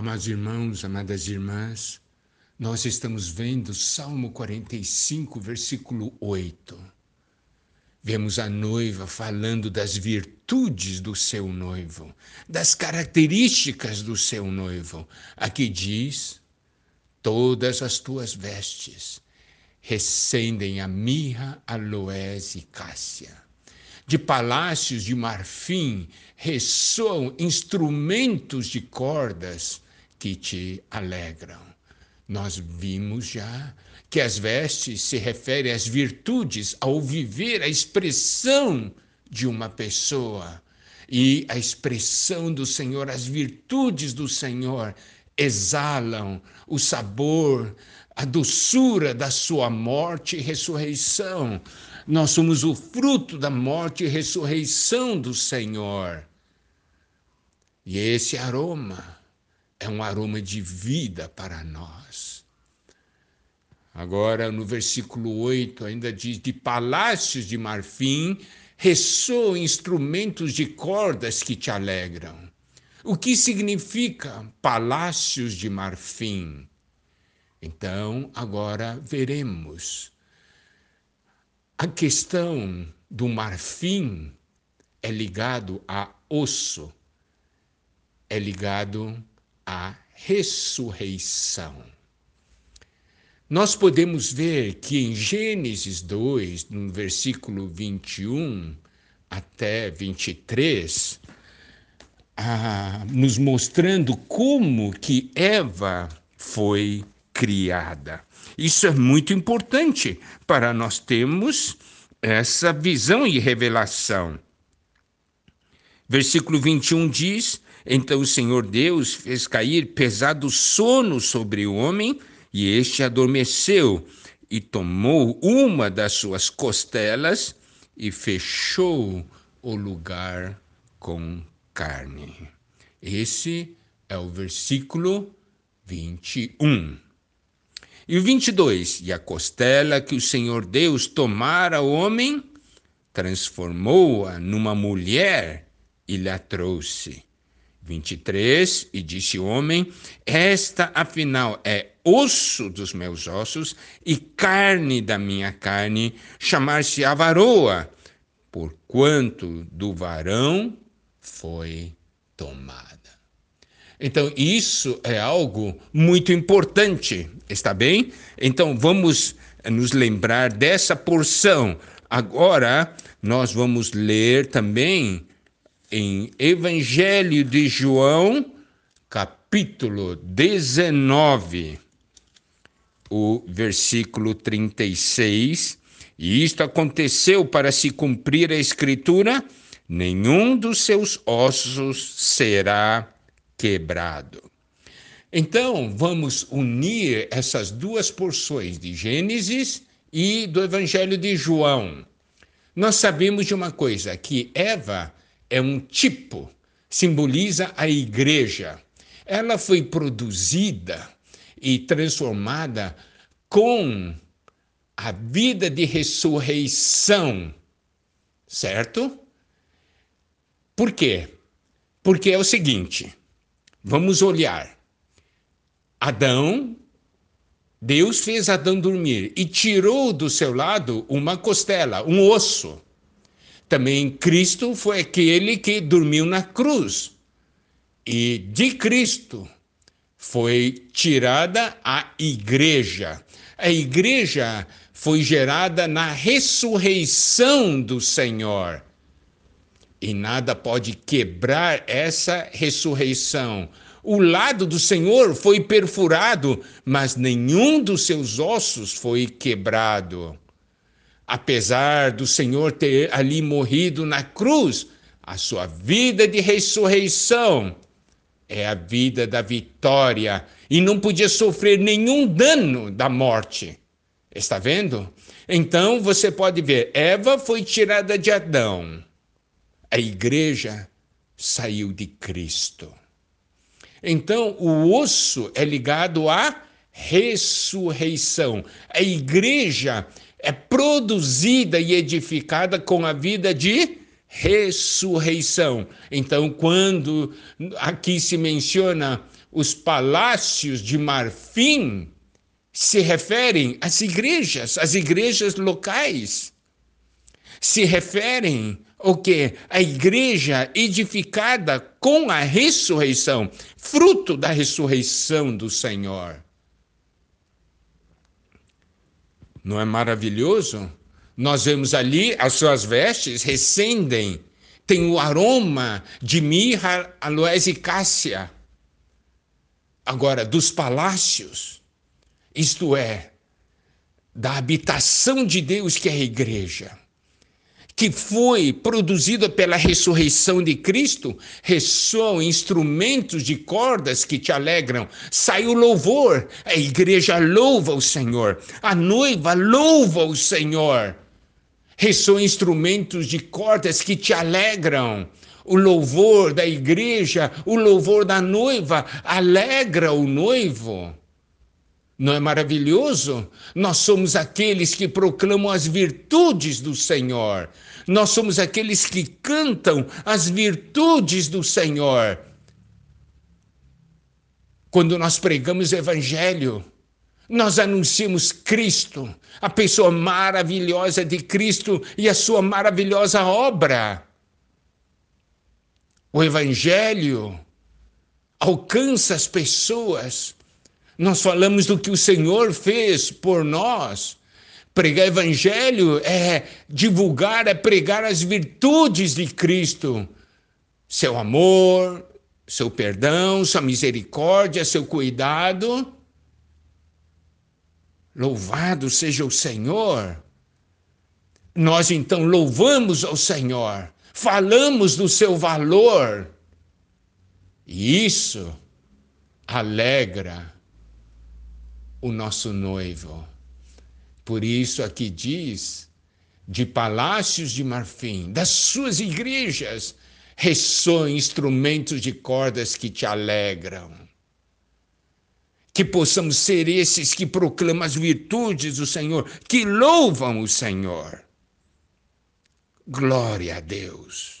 Amados irmãos, amadas irmãs, nós estamos vendo Salmo 45, versículo 8. Vemos a noiva falando das virtudes do seu noivo, das características do seu noivo. Aqui diz: Todas as tuas vestes recendem a mirra, aloés e cássia. De palácios de marfim ressoam instrumentos de cordas que te alegram. Nós vimos já que as vestes se referem às virtudes, ao viver, a expressão de uma pessoa. E a expressão do Senhor, as virtudes do Senhor exalam o sabor, a doçura da sua morte e ressurreição. Nós somos o fruto da morte e ressurreição do Senhor. E esse aroma é um aroma de vida para nós. Agora, no versículo 8, ainda diz: De palácios de marfim ressoam instrumentos de cordas que te alegram. O que significa palácios de marfim? Então, agora veremos. A questão do marfim é ligado a osso, é ligado à ressurreição. Nós podemos ver que em Gênesis 2, no versículo 21 até 23, ah, nos mostrando como que Eva foi criada. Isso é muito importante para nós termos essa visão e revelação. Versículo 21 diz: Então o Senhor Deus fez cair pesado sono sobre o homem, e este adormeceu, e tomou uma das suas costelas e fechou o lugar com carne. Esse é o versículo 21. E o 22, e a costela que o Senhor Deus tomara ao homem, transformou-a numa mulher e lhe a trouxe. 23, e disse o homem: Esta afinal é osso dos meus ossos e carne da minha carne, chamar-se a varoa, porquanto do varão foi tomada. Então, isso é algo muito importante, está bem? Então, vamos nos lembrar dessa porção. Agora, nós vamos ler também em Evangelho de João, capítulo 19, o versículo 36. E isto aconteceu para se cumprir a Escritura nenhum dos seus ossos será quebrado. Então, vamos unir essas duas porções de Gênesis e do Evangelho de João. Nós sabemos de uma coisa, que Eva é um tipo, simboliza a igreja. Ela foi produzida e transformada com a vida de ressurreição, certo? Por quê? Porque é o seguinte: vamos olhar. Adão, Deus fez Adão dormir e tirou do seu lado uma costela, um osso. Também Cristo foi aquele que dormiu na cruz. E de Cristo foi tirada a igreja. A igreja foi gerada na ressurreição do Senhor. E nada pode quebrar essa ressurreição. O lado do Senhor foi perfurado, mas nenhum dos seus ossos foi quebrado. Apesar do Senhor ter ali morrido na cruz, a sua vida de ressurreição é a vida da vitória e não podia sofrer nenhum dano da morte. Está vendo? Então você pode ver: Eva foi tirada de Adão a igreja saiu de Cristo. Então, o osso é ligado à ressurreição. A igreja produzida e edificada com a vida de ressurreição. Então, quando aqui se menciona os palácios de marfim, se referem às igrejas, às igrejas locais. Se referem o que? A igreja edificada com a ressurreição, fruto da ressurreição do Senhor. Não é maravilhoso? Nós vemos ali as suas vestes recendem, tem o aroma de mirra, aloés e cássia. Agora, dos palácios, isto é, da habitação de Deus que é a igreja que foi produzida pela ressurreição de Cristo, ressoam instrumentos de cordas que te alegram. Sai o louvor, a igreja louva o Senhor, a noiva louva o Senhor. Ressoam instrumentos de cordas que te alegram. O louvor da igreja, o louvor da noiva alegra o noivo. Não é maravilhoso? Nós somos aqueles que proclamam as virtudes do Senhor. Nós somos aqueles que cantam as virtudes do Senhor. Quando nós pregamos o Evangelho, nós anunciamos Cristo, a pessoa maravilhosa de Cristo e a sua maravilhosa obra. O Evangelho alcança as pessoas. Nós falamos do que o Senhor fez por nós. Pregar evangelho é divulgar, é pregar as virtudes de Cristo. Seu amor, seu perdão, sua misericórdia, seu cuidado. Louvado seja o Senhor. Nós então louvamos ao Senhor, falamos do seu valor. E isso alegra o nosso noivo. Por isso aqui diz: de palácios de marfim, das suas igrejas, ressoam instrumentos de cordas que te alegram. Que possamos ser esses que proclamam as virtudes do Senhor, que louvam o Senhor. Glória a Deus.